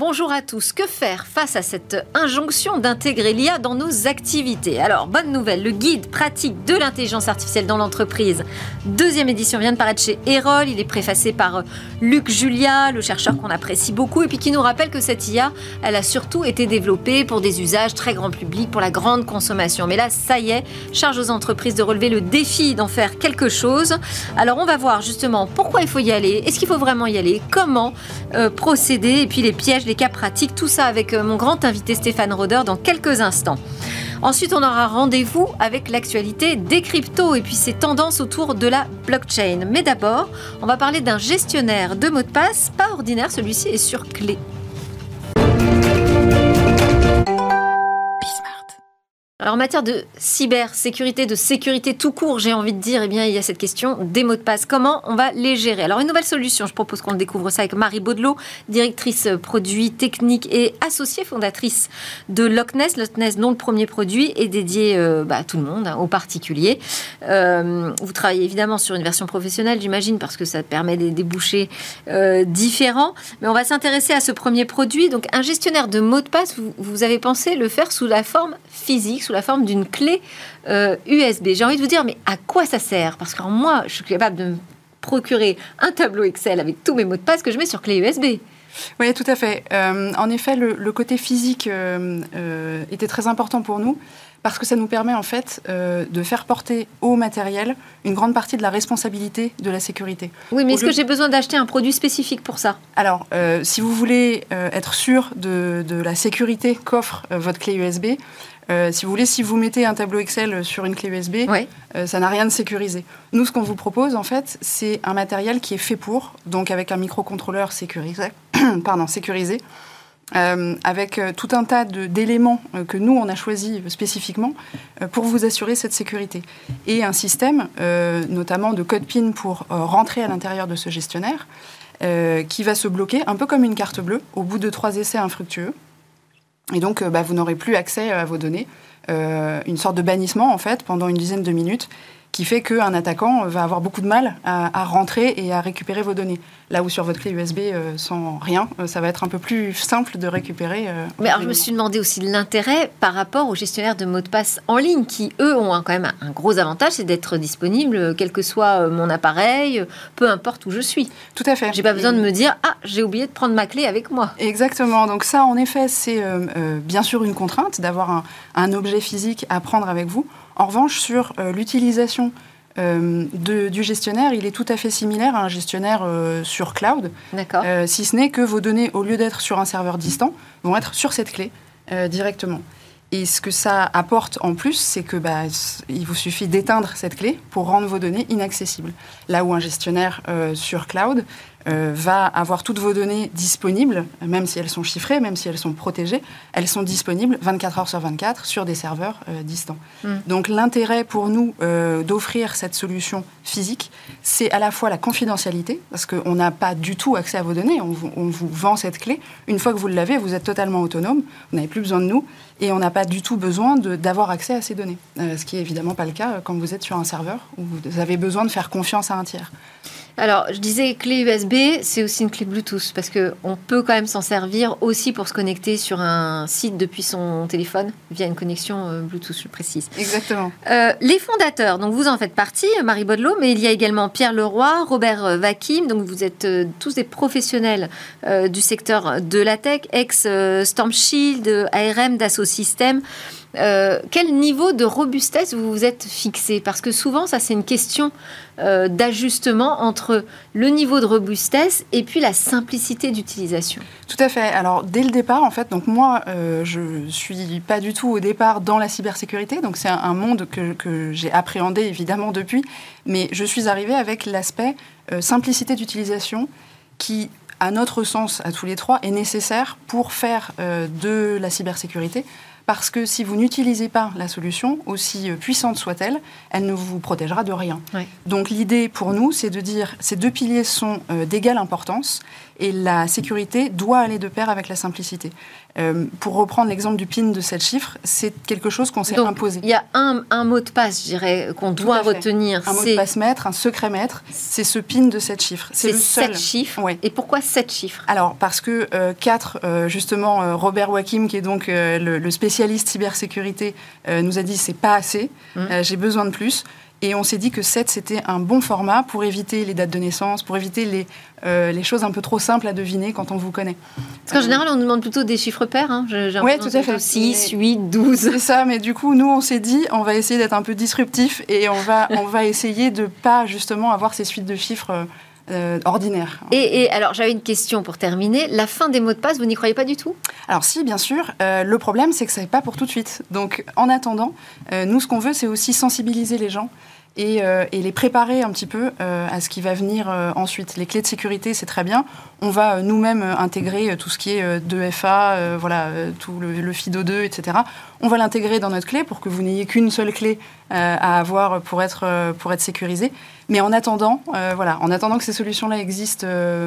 bonjour à tous. Que faire face à cette injonction d'intégrer l'IA dans nos activités? Alors, bonne nouvelle, le guide pratique de l'intelligence artificielle dans l'entreprise, deuxième édition vient de paraître chez Erol. Il est préfacé par euh, Luc Julia, le chercheur qu'on apprécie beaucoup, et puis qui nous rappelle que cette IA, elle a surtout été développée pour des usages très grand public, pour la grande consommation. Mais là, ça y est, charge aux entreprises de relever le défi d'en faire quelque chose. Alors, on va voir justement pourquoi il faut y aller, est-ce qu'il faut vraiment y aller, comment euh, procéder, et puis les pièges les cas pratiques, tout ça avec euh, mon grand invité Stéphane Roder dans quelques instants. Ensuite, on aura rendez-vous avec l'actualité des cryptos et puis ses tendances autour de la blockchain. Mais d'abord, on va parler d'un gestionnaire de mots de passe pas ordinaire, celui-ci est sur clé. Alors en matière de cybersécurité, de sécurité tout court, j'ai envie de dire, eh bien, il y a cette question des mots de passe. Comment on va les gérer? Alors une nouvelle solution, je propose qu'on découvre ça avec Marie Baudelot, directrice produit technique et associée fondatrice de Lockness. Lockness, dont le premier produit est dédié euh, bah, à tout le monde, hein, aux particuliers. Euh, vous travaillez évidemment sur une version professionnelle, j'imagine, parce que ça permet des débouchés euh, différents. Mais on va s'intéresser à ce premier produit. Donc un gestionnaire de mots de passe, vous avez pensé le faire sous la forme physique, sous la forme d'une clé USB. Euh, J'ai envie de vous dire, mais à quoi ça sert? Parce que moi, je suis capable de me procurer un tableau Excel avec tous mes mots de passe que je mets sur clé USB. Oui, tout à fait. Euh, en effet, le, côté physique euh, était très important pour nous parce que ça nous permet en fait de faire porter au matériel une grande partie de la responsabilité de la sécurité. Oui, mais est-ce que j'ai besoin d'acheter un produit spécifique pour ça? Alors, si vous voulez être sûr de, de la sécurité qu'offre votre clé USB, euh, si vous voulez, si vous mettez un tableau Excel sur une clé USB, euh, ça n'a rien de sécurisé. Nous, ce qu'on vous propose, en fait, c'est un matériel qui est fait pour, donc avec un microcontrôleur sécurisé, pardon, sécurisé euh, avec tout un tas d'éléments que nous, on a choisi spécifiquement pour vous assurer cette sécurité. Et un système, notamment de code PIN pour rentrer à l'intérieur de ce gestionnaire, qui va se bloquer, un peu comme une carte bleue, au bout de trois essais infructueux. Et donc, euh, bah, vous n'aurez plus accès à vos données. Euh, une sorte de bannissement, en fait, pendant une dizaine de minutes qui fait qu'un attaquant va avoir beaucoup de mal à, rentrer et à récupérer vos données. Là où sur votre clé USB, euh, sans rien, euh, ça va être un peu plus simple de récupérer. Euh, Mais alors, je me suis demandé aussi l'intérêt par rapport aux gestionnaires de mots de passe en ligne, qui eux ont quand même un gros avantage, c'est d'être disponible, quel que soit mon appareil, peu importe où je suis. Tout à fait. J'ai pas besoin de me dire ah j'ai oublié de prendre ma clé avec moi. Exactement. Donc ça, en effet, c'est bien sûr une contrainte d'avoir un, un objet physique à prendre avec vous. En revanche, sur euh, l'utilisation euh, du gestionnaire, il est tout à fait similaire à un gestionnaire euh, sur cloud. si ce n'est que vos données, au lieu d'être sur un serveur distant, vont être sur cette clé directement. Et ce que ça apporte en plus, c'est que bah, il vous suffit d'éteindre cette clé pour rendre vos données inaccessibles. Là où un gestionnaire sur cloud euh, va avoir toutes vos données disponibles, même si elles sont chiffrées, même si elles sont protégées, elles sont disponibles 24 heures sur 24 sur des serveurs euh, distants. Hmm. Donc l'intérêt pour nous euh, d'offrir cette solution physique, c'est à la fois la confidentialité, parce qu'on n'a pas du tout accès à vos données, on vous, on vous vend cette clé. Une fois que vous l'avez, vous êtes totalement autonome, vous n'avez plus besoin de nous, et on n'a pas du tout besoin d'avoir accès à ces données, ce qui est évidemment pas le cas quand vous êtes sur un serveur où vous avez besoin de faire confiance à un tiers. Alors, je disais clé USB, c'est aussi une clé Bluetooth parce que on peut quand même s'en servir aussi pour se connecter sur un site depuis son téléphone via une connexion euh, Bluetooth, je précise. Exactement. Euh, les fondateurs, donc vous en faites partie, Marie Baudelot, mais il y a également Pierre Leroy, Robert Vakim, donc vous êtes euh, tous des professionnels du secteur de la tech, ex Storm Shield, ARM, Dassault Systèmes. Euh, quel niveau de robustesse vous vous êtes fixé? Parce que souvent, ça, c'est une question euh, d'ajustement entre le niveau de robustesse et puis la simplicité d'utilisation. Tout à fait. Alors, dès le départ, en fait, donc moi, euh, je suis pas du tout au départ dans la cybersécurité. Donc, c'est un, monde que, que j'ai appréhendé, évidemment, depuis. Mais je suis arrivée avec l'aspect simplicité d'utilisation qui à notre sens, à tous les trois, est nécessaire pour faire de la cybersécurité parce que si vous n'utilisez pas la solution, aussi puissante soit-elle, elle ne vous protégera de rien. Donc l'idée pour nous, c'est de dire ces deux piliers sont d'égale importance et la sécurité doit aller de pair avec la simplicité. Euh, pour reprendre l'exemple du PIN de 7 chiffres, c'est quelque chose qu'on s'est imposé. Il y a un, mot de passe, je dirais, qu'on doit retenir. Un mot de passe maître, un secret maître, c'est ce PIN de 7 chiffres. C'est 7 chiffres Et pourquoi 7 chiffres? Alors, parce que 4, euh, euh, justement, Robert Wakim, qui est donc le, spécialiste cybersécurité, nous a dit c'est pas assez, hum. j'ai besoin de plus. Et on s'est dit que 7, c'était un bon format pour éviter les dates de naissance, pour éviter les, euh, les choses un peu trop simples à deviner quand on vous connaît. Parce qu'en général, on nous demande plutôt des chiffres pairs. Hein. Oui, tout à fait. 6, 8, 12. C'est ça, mais du coup, nous, on s'est dit, on va essayer d'être un peu disruptif et on va, on va essayer de pas justement avoir ces suites de chiffres euh, ordinaires. Et, alors, j'avais une question pour terminer. La fin des mots de passe, vous n'y croyez pas du tout? Alors si, bien sûr. Euh, le problème, c'est que ça n'est pas pour tout de suite. Donc, en attendant, nous, ce qu'on veut, c'est aussi sensibiliser les gens euh, et, les préparer un petit peu euh, à ce qui va venir euh, ensuite. Les clés de sécurité, c'est très bien. On va nous-mêmes intégrer tout ce qui est 2FA, voilà, tout le, FIDO2, etc. On va l'intégrer dans notre clé pour que vous n'ayez qu'une seule clé à avoir pour être, pour être sécurisé. Mais en attendant, voilà, en attendant que ces solutions-là existent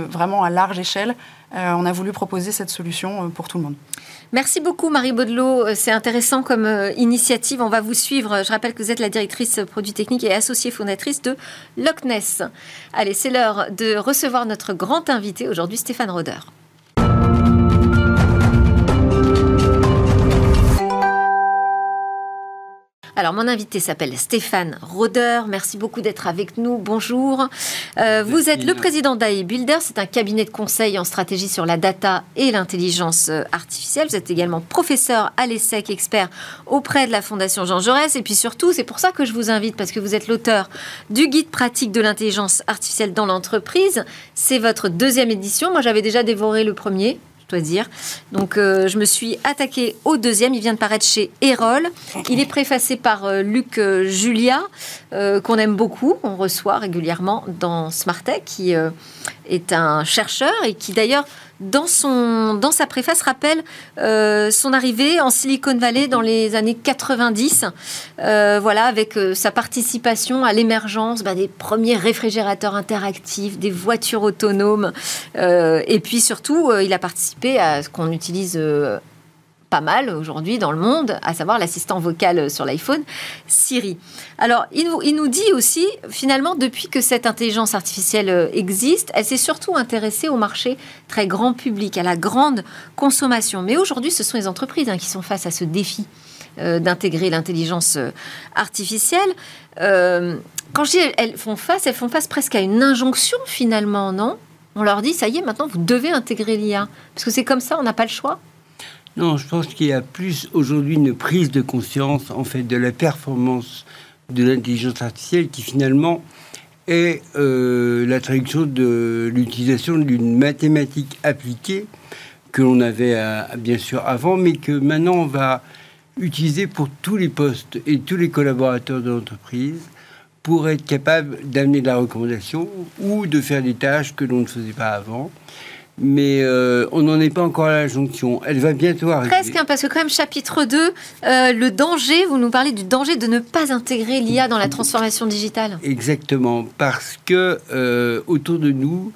vraiment à large échelle, on a voulu proposer cette solution pour tout le monde. Merci beaucoup Marie Baudelot, euh, c'est intéressant comme euh, initiative. On va vous suivre. Je rappelle que vous êtes la directrice produits techniques et associée fondatrice de Loch Ness. Allez, c'est l'heure de recevoir notre grand invité aujourd'hui, Stéphane Roder. Alors, mon invité s'appelle Stéphane Roder. Merci beaucoup d'être avec nous. Bonjour. Euh, vous êtes le président d'AI Builder. C'est un cabinet de conseil en stratégie sur la data et l'intelligence euh, artificielle. Vous êtes également professeur à l'ESSEC, expert auprès de la Fondation Jean Jaurès. Et puis surtout, c'est pour ça que je vous invite, parce que vous êtes l'auteur du guide pratique de l'intelligence artificielle dans l'entreprise. C'est votre deuxième édition. Moi, j'avais déjà dévoré le premier dire. Donc, euh, je me suis attaquée au deuxième. Il vient de paraître chez Erol. Il est préfacé par euh, Luc euh, Julia, qu'on aime beaucoup. On reçoit régulièrement dans Smartech, qui est un chercheur et qui d'ailleurs dans, sa préface, rappelle euh, son arrivée en Silicon Valley dans les années 90, euh, voilà, avec euh, sa participation à l'émergence bah, des premiers réfrigérateurs interactifs, des voitures autonomes, et puis surtout, il a participé à ce qu'on utilise pas mal aujourd'hui dans le monde, à savoir l'assistant vocal sur l'iPhone, Siri. Alors, il nous, il nous dit aussi, finalement, depuis que cette intelligence artificielle euh, existe, elle s'est surtout intéressée au marché très grand public, à la grande consommation. Mais aujourd'hui, ce sont les entreprises hein, qui sont face à ce défi euh, d'intégrer l'intelligence euh, artificielle. quand je dis elles font face, elles font face presque à une injonction finalement, non? On leur dit, ça y est, maintenant vous devez intégrer l'IA. Parce que c'est comme ça, on n'a pas le choix. Non, je pense qu'il y a plus aujourd'hui une prise de conscience en fait de la performance de l'intelligence artificielle qui finalement est euh, la traduction de l'utilisation d'une mathématique appliquée que l'on avait euh, bien sûr avant, mais que maintenant on va utiliser pour tous les postes et tous les collaborateurs de l'entreprise pour être capable d'amener de la recommandation ou de faire des tâches que l'on ne faisait pas avant mais euh, on n'en est pas encore à la jonction. Elle va bientôt arriver. Presque, hein, parce que quand même, chapitre 2, euh, le danger, vous nous parlez du danger de ne pas intégrer l'IA dans la transformation digitale. Exactement, parce que euh, autour de nous,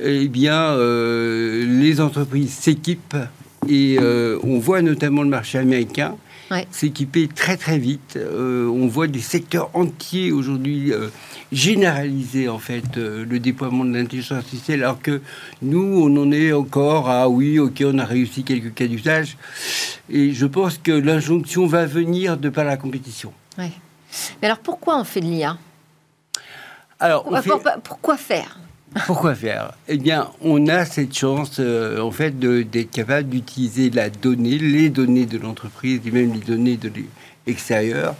eh bien, les entreprises s'équipent et on voit notamment le marché américain s'équiper très très vite. on voit des secteurs entiers aujourd'hui généraliser en fait euh, le déploiement de l'intelligence artificielle, alors que nous, on en est encore à oui, ok, on a réussi quelques cas d'usage. Et je pense que l'injonction va venir de par la compétition. Mais alors pourquoi on fait de l'IA Alors, pourquoi faire? Pourquoi faire? Eh bien, on a cette chance, euh, en fait, d'être capable d'utiliser la donnée, les données de l'entreprise et même les données de l'extérieur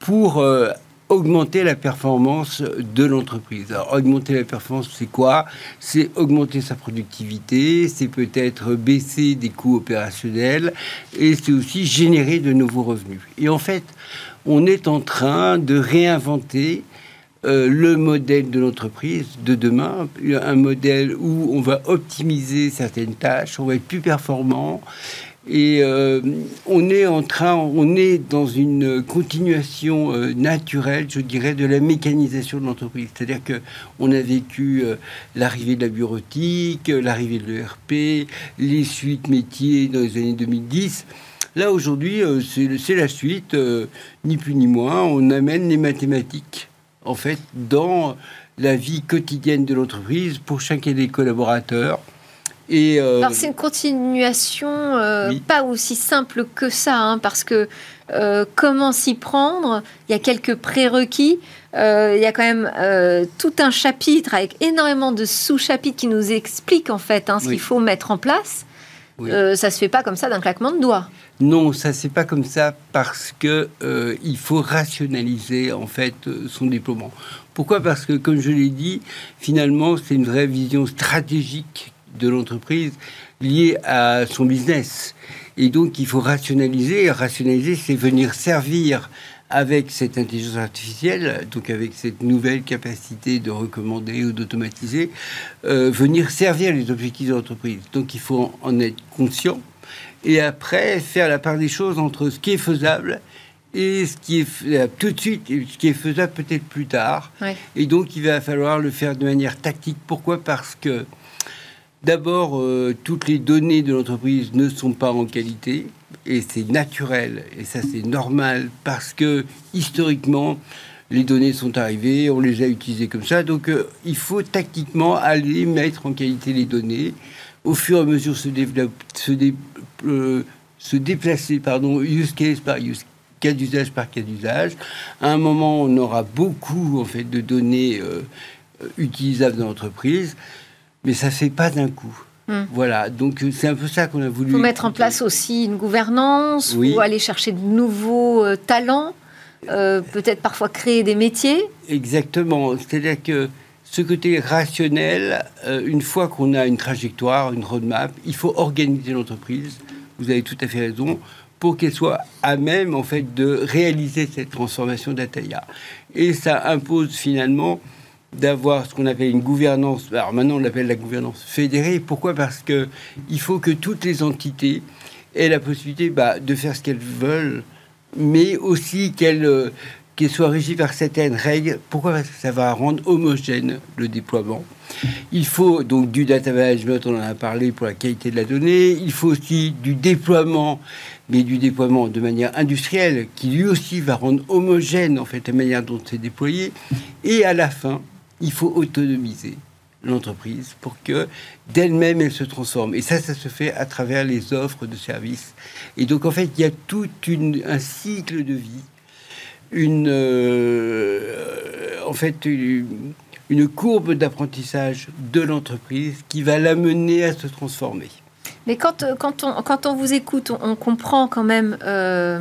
pour euh, augmenter la performance de l'entreprise. Alors, augmenter la performance, c'est quoi? C'est augmenter sa productivité, c'est peut-être baisser des coûts opérationnels et c'est aussi générer de nouveaux revenus. Et en fait, on est en train de réinventer euh, le modèle de l'entreprise de demain, un modèle où on va optimiser certaines tâches, on va être plus performant Et euh, on est en train, on est dans une continuation euh, naturelle, je dirais, de la mécanisation de l'entreprise. C'est-à-dire que on a vécu euh, l'arrivée de la bureautique, l'arrivée de l'ERP, les suites métiers dans les années 2010. Là aujourd'hui, c'est la suite, ni plus ni moins. On amène les mathématiques, en fait, dans la vie quotidienne de l'entreprise pour chacun des collaborateurs. Et euh, Alors c'est une continuation euh, pas aussi simple que ça, hein, parce que euh, comment s'y prendre? Il y a quelques prérequis. il y a quand même tout un chapitre avec énormément de sous-chapitres qui nous expliquent en fait hein, ce qu'il faut mettre en place. ça se fait pas comme ça d'un claquement de doigts. Non, ça c'est pas comme ça parce que il faut rationaliser en fait son déploiement. Pourquoi? Parce que comme je l'ai dit, finalement c'est une vraie vision stratégique de l'entreprise liée à son business. Et donc, il faut rationaliser. rationaliser, c'est venir servir avec cette intelligence artificielle, donc avec cette nouvelle capacité de recommander ou d'automatiser, euh, venir servir les objectifs de l'entreprise. Donc, il faut en être conscient. Et après, faire la part des choses entre ce qui est faisable et ce qui est faisable tout de suite et ce qui est faisable peut-être plus tard. Et donc, il va falloir le faire de manière tactique. Pourquoi? Parce que D'abord, euh, toutes les données de l'entreprise ne sont pas en qualité, et c'est naturel, et ça c'est normal, parce que historiquement, les données sont arrivées, on les a utilisées comme ça, donc euh, il faut tactiquement aller mettre en qualité les données, au fur et à mesure se, euh, déplacer, pardon, use case par use cas d'usage par cas d'usage. À un moment, on aura beaucoup en fait de données utilisables dans l'entreprise mais ça ne fait pas d'un coup. Hmm. Voilà, donc euh, c'est un peu ça qu'on a voulu. Faut mettre en place aussi une gouvernance, ou aller chercher de nouveaux euh, talents, euh, peut-être parfois créer des métiers. Exactement, c'est-à-dire que ce côté rationnel, une fois qu'on a une trajectoire, une roadmap, il faut organiser l'entreprise. Vous avez tout à fait raison pour qu'elle soit à même en fait de réaliser cette transformation d'Ataya. Et ça impose finalement d'avoir ce qu'on appelle une gouvernance. Alors maintenant, on l'appelle la gouvernance fédérée. Pourquoi? Parce que il faut que toutes les entités aient la possibilité bah, de faire ce qu'elles veulent, mais aussi qu'elles euh, soient régies par certaines règles. Pourquoi? Parce que ça va rendre homogène le déploiement. Il faut donc du data management, on en a parlé pour la qualité de la donnée. Il faut aussi du déploiement, mais du déploiement de manière industrielle, qui lui aussi va rendre homogène en fait la manière dont c'est déployé. Et à la fin, il faut autonomiser l'entreprise pour que d'elle-même elle se transforme. Et ça, ça se fait à travers les offres de services. Et donc en fait, il y a tout un cycle de vie, une, euh, en fait, une, courbe d'apprentissage de l'entreprise qui va l'amener à se transformer. Mais quand, quand, on, quand on vous écoute, on, comprend quand même euh,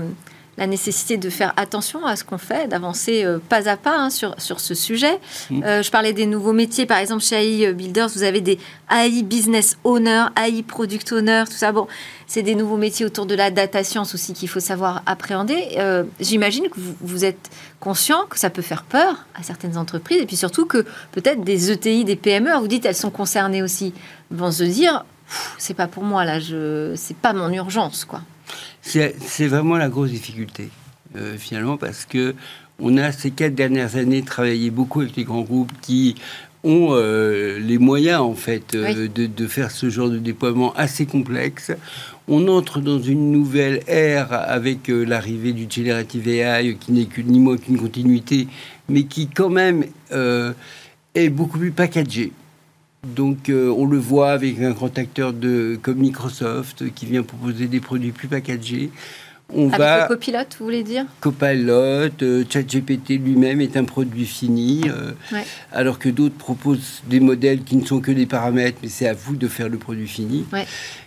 la nécessité de faire attention à ce qu'on fait, d'avancer euh, pas à pas hein, sur, sur ce sujet. Mm. Euh, je parlais des nouveaux métiers, par exemple chez AI Builders, vous avez des AI Business Owner, AI Product Owner, tout ça. Bon, c'est des nouveaux métiers autour de la data science aussi qu'il faut savoir appréhender. Euh, j'imagine que vous, vous, êtes conscient que ça peut faire peur à certaines entreprises et puis surtout que peut-être des ETI, des PME, vous dites elles sont concernées aussi, vont se dire c'est pas pour moi là, je c'est pas mon urgence quoi. C'est vraiment la grosse difficulté, euh, finalement, parce que on a ces quatre dernières années travaillé beaucoup avec les grands groupes qui ont euh, les moyens, en fait, euh, de, faire ce genre de déploiement assez complexe. On entre dans une nouvelle ère avec l'arrivée du Generative AI, qui n'est ni moins qu'une continuité, mais qui, quand même, est beaucoup plus packagé. Donc euh, on le voit avec un grand acteur de, comme Microsoft qui vient proposer des produits plus packagés. On avec va, le Copilot, vous voulez dire? Copilot, euh, ChatGPT lui-même est un produit fini, euh, alors que d'autres proposent des modèles qui ne sont que des paramètres, mais c'est à vous de faire le produit fini.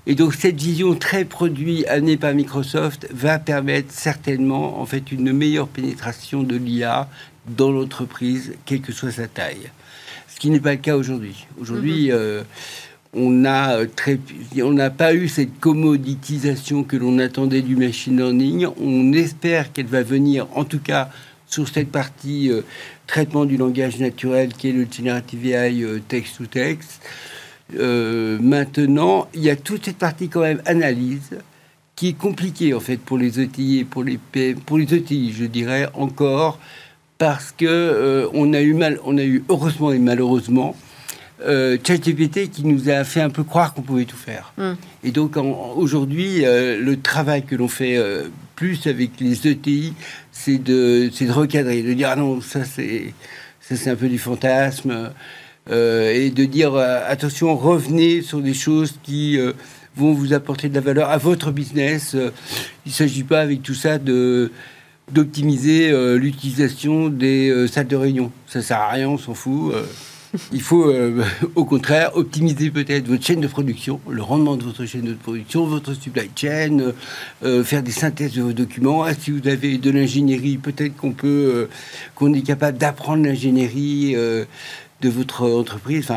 Et donc cette vision très produit amenée par Microsoft va permettre certainement en fait une meilleure pénétration de l'IA dans l'entreprise, quelle que soit sa taille qui n'est pas le cas aujourd'hui. Aujourd'hui, mhm. euh, on a euh, très, on n'a pas eu cette commoditisation que l'on attendait du machine learning. On espère qu'elle va venir, en tout cas, sur cette partie euh, traitement du langage naturel qui est le generative AI texte to texte. maintenant, il y a toute cette partie quand même analyse qui est compliqué en fait pour les ETI et pour les pour les ETI, je dirais encore parce que euh, on a eu mal, on a eu heureusement et malheureusement euh, ChatGPT qui nous a fait un peu croire qu'on pouvait tout faire. Mm. Et donc aujourd'hui, euh, le travail que l'on fait euh, plus avec les ETI, c'est de, de recadrer, de dire ah non, ça c'est ça c'est un peu du fantasme, et de dire attention, revenez sur des choses qui vont vous apporter de la valeur à votre business. il ne s'agit pas avec tout ça de d'optimiser l'utilisation des salles de réunion. Ça sert à rien, on s'en fout. Il faut, euh, au contraire, optimiser peut-être votre chaîne de production, le rendement de votre chaîne de production, votre supply chain, euh, euh, faire des synthèses de vos documents. Si vous avez de l'ingénierie, peut-être qu'on peut, qu'on est capable d'apprendre l'ingénierie de votre entreprise?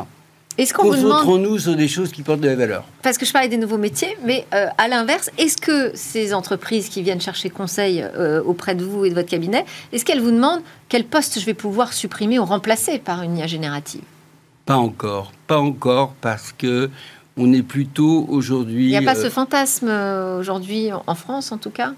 Est-ce qu'on vous demande... nous sur des choses qui portent de la valeur. Parce que je parlais des nouveaux métiers, mais à l'inverse, est-ce que ces entreprises qui viennent chercher conseil auprès de vous et de votre cabinet, est-ce qu'elles vous demandent quel poste je vais pouvoir supprimer ou remplacer par une IA générative? Pas encore, pas encore, parce que on est plutôt aujourd'hui. Il n'y a pas ce fantasme aujourd'hui en France, en tout cas?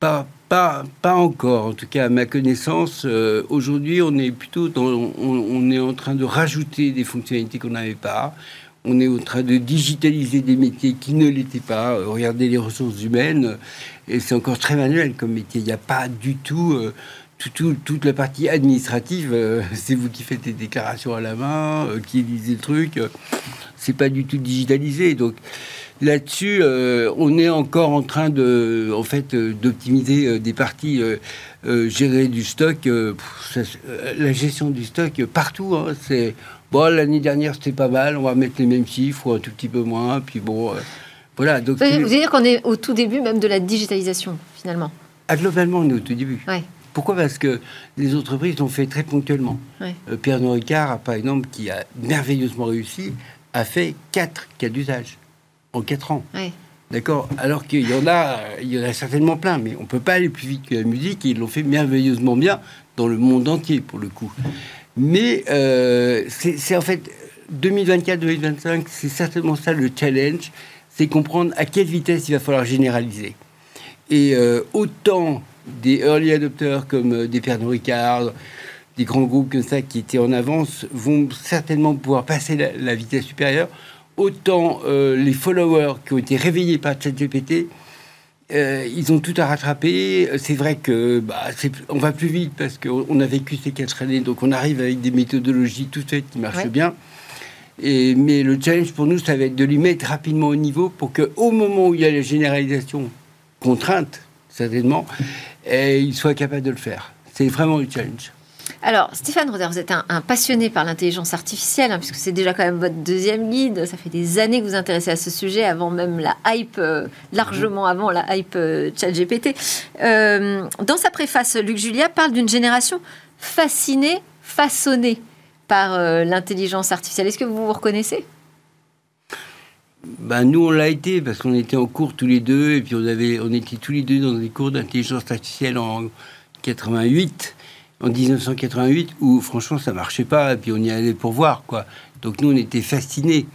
Pas, pas, pas encore, en tout cas à ma connaissance. aujourd'hui, on est plutôt on, est en train de rajouter des fonctionnalités qu'on n'avait pas. On est en train de digitaliser des métiers qui ne l'étaient pas. regardez les ressources humaines, et c'est encore très manuel comme métier. Il n'y a pas du tout toute la partie administrative, euh, c'est vous qui faites des déclarations à la main, euh, qui lisez le truc. Euh, c'est pas du tout digitalisé. Donc là-dessus, on est encore en train de, en fait, d'optimiser des parties, gérer du stock. la gestion du stock partout, hein, c'est bon. L'année dernière, c'était pas mal. On va mettre les mêmes chiffres ou un tout petit peu moins. Puis bon, voilà. Donc, vous voulez dire qu'on est au tout début même de la digitalisation, finalement. Ah, globalement, on est au tout début. Ouais. Pourquoi? Parce que les entreprises l'ont fait très ponctuellement. Euh, Pierre Ricard, par exemple, qui a merveilleusement réussi, a fait quatre cas d'usage en quatre ans. D'accord? Alors qu'il y en a, il y en a certainement plein, mais on ne peut pas aller plus vite que la musique, et ils l'ont fait merveilleusement bien dans le monde entier, pour le coup. Mais euh, c'est en fait 2024-2025, c'est certainement ça le challenge, c'est comprendre à quelle vitesse il va falloir généraliser. Et euh, autant des early adopters comme euh, des Pernod Ricard, des grands groupes comme ça qui étaient en avance vont certainement pouvoir passer la, vitesse supérieure. Autant euh, les followers qui ont été réveillés par ChatGPT, euh, ils ont tout à rattraper. C'est vrai que bah, on va plus vite parce qu'on a vécu ces quatre années, donc on arrive avec des méthodologies tout faites qui marchent bien. Et, mais le challenge pour nous, ça va être de les mettre rapidement au niveau pour qu'au moment où il y a la généralisation contrainte, certainement, et il soit capable de le faire. C'est vraiment le challenge. Alors, Stéphane Roder, vous êtes un, passionné par l'intelligence artificielle, hein, puisque c'est déjà quand même votre deuxième guide. Ça fait des années que vous vous intéressez à ce sujet, avant même la hype, euh, largement mhm. avant la hype euh, ChatGPT. Euh, dans sa préface, Luc Julia parle d'une génération fascinée, façonnée par l'intelligence artificielle. Est-ce que vous vous reconnaissez? Ben, nous, on l'a été parce qu'on était en cours tous les deux et puis on, avait, on était tous les deux dans des cours d'intelligence artificielle en 88, en 1988, où franchement ça marchait pas et puis on y allait pour voir quoi. Donc nous, on était fascinés.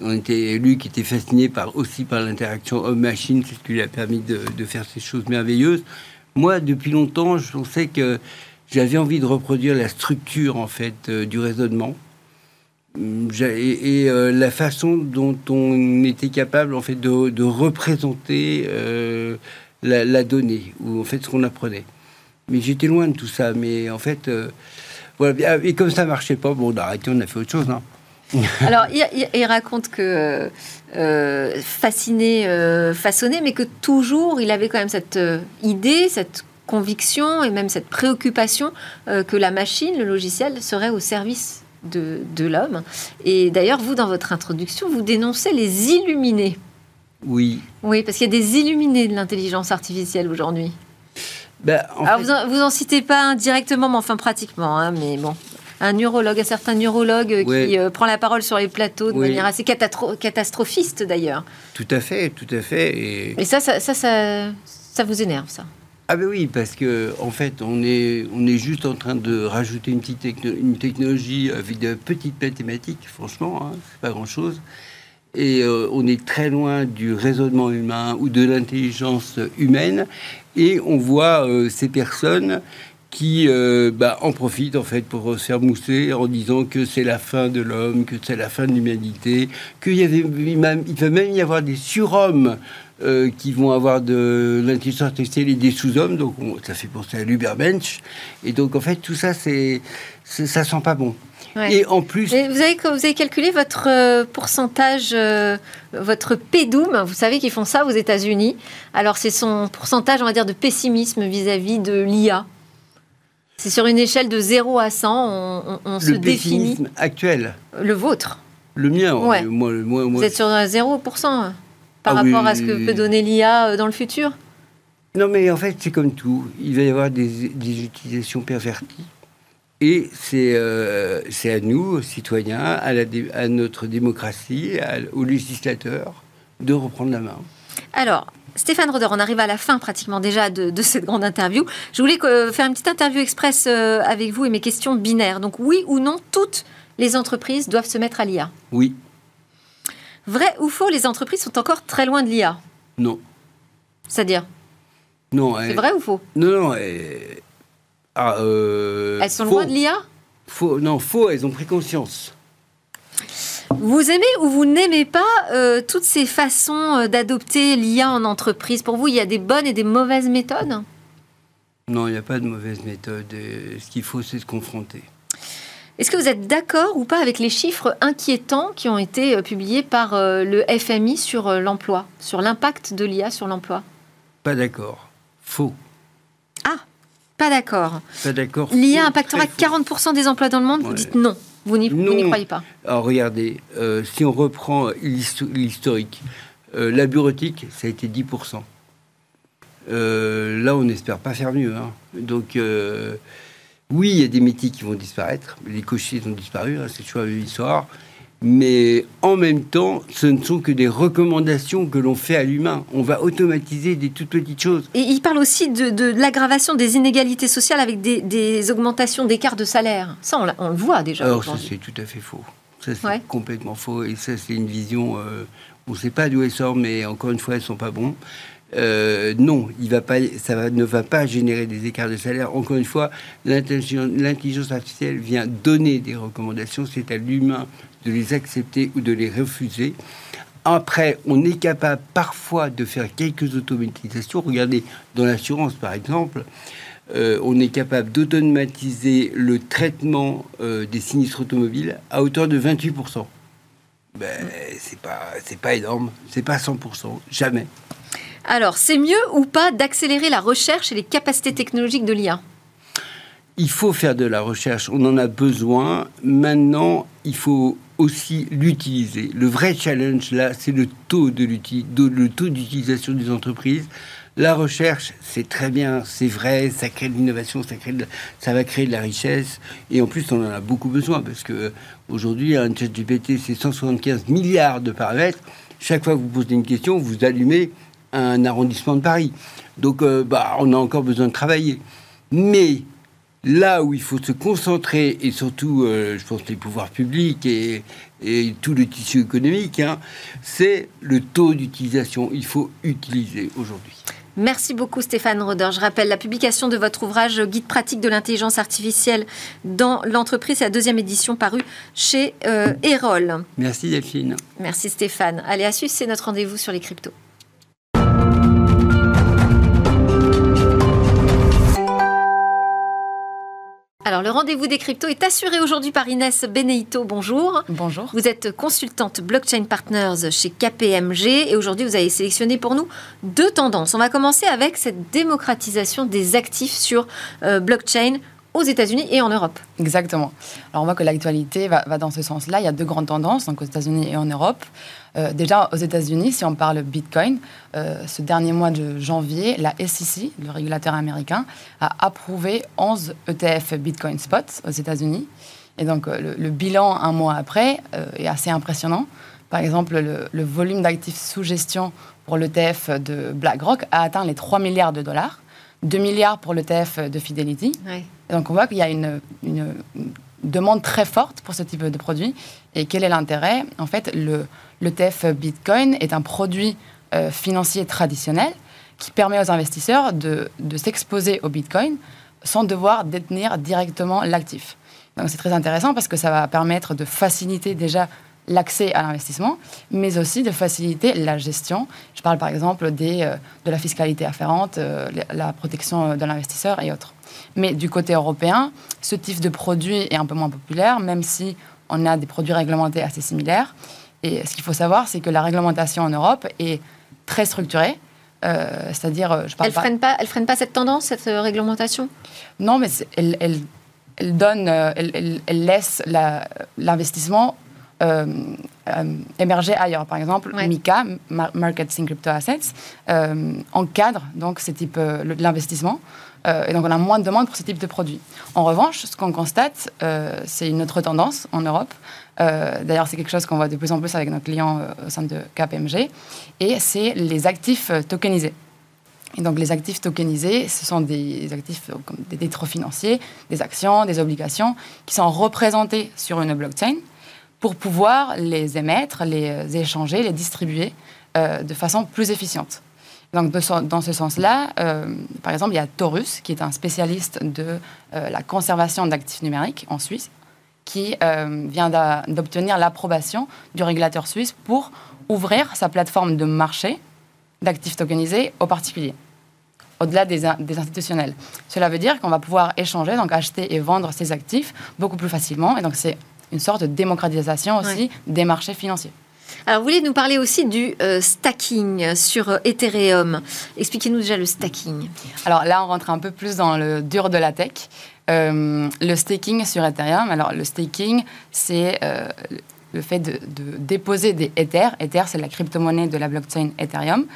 On était, lui qui était fasciné par, aussi par l'interaction homme-machine, c'est ce qui lui a permis de, faire ces choses merveilleuses. Moi, depuis longtemps, je pensais que j'avais envie de reproduire la structure en fait euh, du raisonnement et, euh, la façon dont on était capable en fait de, représenter euh, la, donnée ou en fait ce qu'on apprenait. Mais j'étais loin de tout ça. Mais en fait, euh, voilà. Et comme ça marchait pas, bon, d'arrêter, on a fait autre chose. Hein. Alors, il, raconte que fasciné, façonné, mais que toujours il avait quand même cette idée, cette conviction et même cette préoccupation que la machine, le logiciel, serait au service de, l'homme. Et d'ailleurs, vous, dans votre introduction, vous dénoncez les illuminés. Oui. Oui, parce qu'il y a des illuminés de l'intelligence artificielle aujourd'hui. Ben, Alors, vous, en, citez pas indirectement, mais enfin pratiquement. Hein, mais bon, un neurologue, un certain neurologue qui euh, prend la parole sur les plateaux de manière assez catastrophiste d'ailleurs. Tout à fait, tout à fait. Et, Et ça, ça, ça, ça vous énerve, ça? Ah ben oui, parce que en fait, on est, on est juste en train de rajouter une petite une technologie avec de petites mathématiques, franchement, hein, c'est pas grand-chose. Et euh, on est très loin du raisonnement humain ou de l'intelligence humaine. Et on voit euh, ces personnes qui euh, bah, en profitent en fait pour se faire mousser en disant que c'est la fin de l'homme, que c'est la fin de l'humanité, qu'il y avait il peut même y avoir des surhommes qui vont avoir de l'intelligence artificielle et des sous-hommes, donc ça fait penser à l'Uberbench. Et donc en fait tout ça, c'est, ça sent pas bon. Et en plus, vous avez vous avez calculé votre euh, pourcentage, votre PDOM. Vous savez qu'ils font ça aux États-Unis. Alors c'est son pourcentage, on va dire, de pessimisme vis-à-vis de l'IA. C'est sur une échelle de 0 à 100, on, se définit. actuel. Le vôtre. Le mien, ouais. moi, moi, Vous êtes sur 0% par ah rapport à ce que peut donner l'IA euh, dans le futur? Non, mais en fait, c'est comme tout. Il va y avoir des, utilisations perverties. Et c'est euh, à nous, citoyens, à, la, à notre démocratie, aux législateurs, de reprendre la main. Alors, Stéphane Roder, on arrive à la fin pratiquement déjà de, cette grande interview. Je voulais faire une petite interview express euh, avec vous et mes questions binaires. Donc oui ou non, toutes les entreprises doivent se mettre à l'IA Oui. Vrai ou faux, les entreprises sont encore très loin de l'IA Non. C'est-à-dire? Non. C'est vrai ou faux? Non, non. Ah, euh, elles sont loin de l'IA Faux. Non, faux, elles ont pris conscience. Vous aimez ou vous n'aimez pas euh, toutes ces façons euh, d'adopter l'IA en entreprise? Pour vous, il y a des bonnes et des mauvaises méthodes? Non, il n'y a pas de mauvaises méthodes. Ce qu'il faut, c'est se confronter. Est-ce que vous êtes d'accord ou pas avec les chiffres inquiétants qui ont été publiés par le FMI sur l'emploi, sur l'impact de l'IA sur l'emploi? Pas d'accord. Faux. Pas d'accord. Pas d'accord. L'IA impactera 40% des emplois dans le monde Vous dites non. Vous n'y croyez pas Alors regardez, euh, si on reprend l'historique, euh, la bureautique, ça a été 10%. Euh, là, on n'espère pas faire mieux. Hein. Donc, oui, il y a des métiers qui vont disparaître. Les cochers ont disparu, hein, c'est toujours l'histoire mais en même temps, ce ne sont que des recommandations que l'on fait à l'humain. On va automatiser des toutes petites choses. Et il parle aussi de, l'aggravation des inégalités sociales avec des, augmentations d'écarts de salaire. Ça, on, le voit déjà. Alors ça, c'est tout à fait faux. Ça, c'est complètement faux. Et ça, c'est une vision... Euh, on ne sait pas d'où elle sort, mais encore une fois, elles ne sont pas bons. Euh, non, il va pas, ça ne va pas générer des écarts de salaire. Encore une fois, l'intelligence artificielle vient donner des recommandations. C'est à l'humain de les accepter ou de les refuser. Après, on est capable parfois de faire quelques automatisations. Regardez, dans l'assurance, par exemple, euh, on est capable d'automatiser le traitement euh, des sinistres automobiles à hauteur de 28%. Ben, c'est pas, c'est pas énorme, c'est pas 100%, jamais. Alors, c'est mieux ou pas d'accélérer la recherche et les capacités technologiques de l'IA Il faut faire de la recherche, on en a besoin. Maintenant, il faut aussi l'utiliser. Le vrai challenge, là, c'est le taux de le taux d'utilisation des entreprises. La recherche, c'est très bien, c'est vrai, ça crée de l'innovation, ça, ça va créer de la richesse. Et en plus, on en a beaucoup besoin parce que aujourd'hui, un chat GPT, c'est 175 milliards de paramètres. Chaque fois que vous posez une question, vous allumez un arrondissement de Paris. Donc, euh, bah, on a encore besoin de travailler. Mais là où il faut se concentrer, et surtout, euh, je pense, les pouvoirs publics et, tout le tissu économique, hein, c'est le taux d'utilisation. Il faut utiliser aujourd'hui. Merci beaucoup Stéphane Roder. Je rappelle la publication de votre ouvrage Guide pratique de l'intelligence artificielle dans l'entreprise, c'est la deuxième édition parue chez euh, Erol. Merci Delphine. Merci Stéphane. Allez, à suivre, c'est notre rendez-vous sur les cryptos. Alors, le rendez-vous des cryptos est assuré aujourd'hui par Inès Beneito. Bonjour. Bonjour. Vous êtes consultante blockchain partners chez KPMG et aujourd'hui, vous avez sélectionné pour nous deux tendances. On va commencer avec cette démocratisation des actifs sur euh, blockchain aux États-Unis et en Europe. Exactement. Alors on voit que l'actualité va, dans ce sens-là. Il y a deux grandes tendances, donc aux États-Unis et en Europe. Euh, déjà, aux États-Unis, si on parle Bitcoin, euh, ce dernier mois de janvier, la SEC, le régulateur américain, a approuvé 11 ETF Bitcoin Spot aux États-Unis. Et donc, euh, le, bilan un mois après est assez impressionnant. Par exemple, le, volume d'actifs sous gestion pour l'ETF de BlackRock a atteint les 3 milliards de dollars, 2 milliards pour l'ETF de Fidelity. donc, on voit qu'il y a une, une demande très forte pour ce type de produit. Et quel est l'intérêt? En fait, le l'ETF Bitcoin est un produit euh, financier traditionnel qui permet aux investisseurs de, de s'exposer au Bitcoin sans devoir détenir directement l'actif. Donc c'est très intéressant parce que ça va permettre de faciliter déjà l'accès à l'investissement, mais aussi de faciliter la gestion. Je parle par exemple des, euh, de la fiscalité afférente, euh, la protection de l'investisseur et autres. Mais du côté européen, ce type de produit est un peu moins populaire, même si on a des produits réglementés assez similaires. Et ce qu'il faut savoir, c'est que la réglementation en Europe est très structurée. Euh, c'est-à-dire, je parle elle ne freine pas, elle freine pas cette tendance, cette réglementation? Non, mais elle, elle, elle, donne, elle, elle laisse l'investissement euh, euh, émerger ailleurs. Par exemple, MICA, Market in Crypto Assets, euh, encadre donc ce type d'investissement. et donc, on a moins de demandes pour ce type de produits. En revanche, ce qu'on constate, c'est une autre tendance en Europe. D'ailleurs, c'est quelque chose qu'on voit de plus en plus avec nos clients au sein de KPMG. Et c'est les actifs tokenisés. Et donc, les actifs tokenisés, ce sont des actifs comme des titres financiers, des actions, des obligations qui sont représentés sur une blockchain pour pouvoir les émettre, les euh, échanger, les distribuer euh, de façon plus efficiente. Donc, dans ce sens-là, euh, par exemple, il y a Taurus, qui est un spécialiste de la conservation d'actifs numériques en Suisse, qui vient d'obtenir l'approbation du régulateur suisse pour ouvrir sa plateforme de marché d'actifs tokenisés aux particuliers, au-delà des, des, institutionnels. Cela veut dire qu'on va pouvoir échanger, donc acheter et vendre ces actifs beaucoup plus facilement. Et donc, c'est une sorte de démocratisation aussi des marchés financiers. Alors, vous voulez nous parler aussi du euh, stacking sur euh, Ethereum. Expliquez-nous déjà le stacking. Alors là, on rentre un peu plus dans le dur de la tech. Euh, le staking sur Ethereum, alors le staking, c'est le fait de, déposer des Ethers. Ether, c'est la crypto-monnaie de la blockchain Ethereum.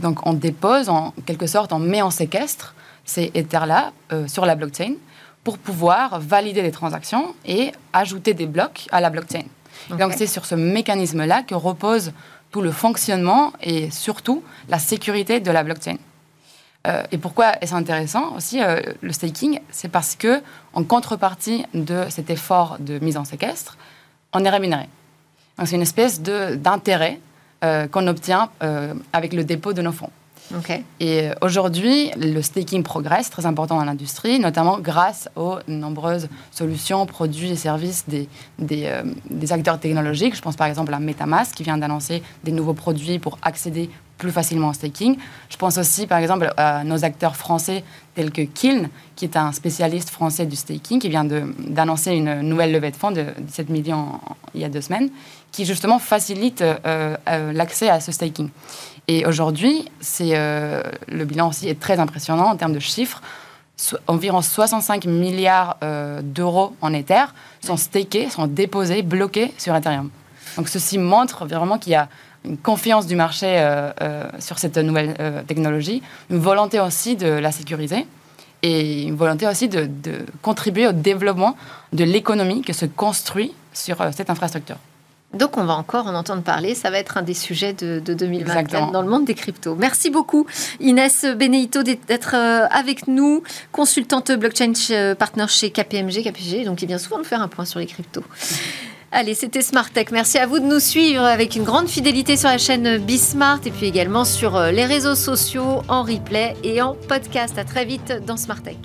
donc, on dépose, en quelque sorte, on met en séquestre ces Ethers-là sur la blockchain pour pouvoir valider des transactions et ajouter des blocs à la blockchain. Donc c'est sur ce mécanisme-là que repose tout le fonctionnement et surtout la sécurité de la blockchain. Euh, et pourquoi est-ce intéressant aussi euh, le staking? C'est parce que en contrepartie de cet effort de mise en séquestre, on est rémunéré. Donc c'est une espèce d'intérêt euh, qu'on obtient avec le dépôt de nos fonds. Et euh, aujourd'hui, le staking progresse, très important dans l'industrie, notamment grâce aux nombreuses solutions, produits et services des, euh, des, acteurs technologiques. Je pense par exemple à Metamask qui vient d'annoncer des nouveaux produits pour accéder plus facilement au staking. Je pense aussi par exemple à nos acteurs français tels que Kiln, qui est un spécialiste français du staking, qui vient d'annoncer une nouvelle levée de fonds de 17 millions il y a deux semaines, qui justement facilite euh, l'accès à ce staking. Et aujourd'hui, euh, le bilan aussi est très impressionnant en termes de chiffres. environ 65 milliards euh, d'euros en Ether sont stakés, sont déposés, bloqués sur Ethereum. Donc ceci montre vraiment qu'il y a une confiance du marché euh, sur cette nouvelle technologie, une volonté aussi de la sécuriser et une volonté aussi de, de contribuer au développement de l'économie qui se construit sur cette infrastructure. Donc on va encore en entendre parler, ça va être un des sujets de, 2024 dans le monde des cryptos. Merci beaucoup Inès Beneito d'être euh, avec nous, consultante blockchain euh, partner chez KPMG, KPG, donc qui vient souvent nous faire un point sur les cryptos. Allez, c'était Smart Tech. Merci à vous de nous suivre avec une grande fidélité sur la chaîne Bismart et puis également sur euh, les réseaux sociaux, en replay et en podcast. À très vite dans Smart Tech.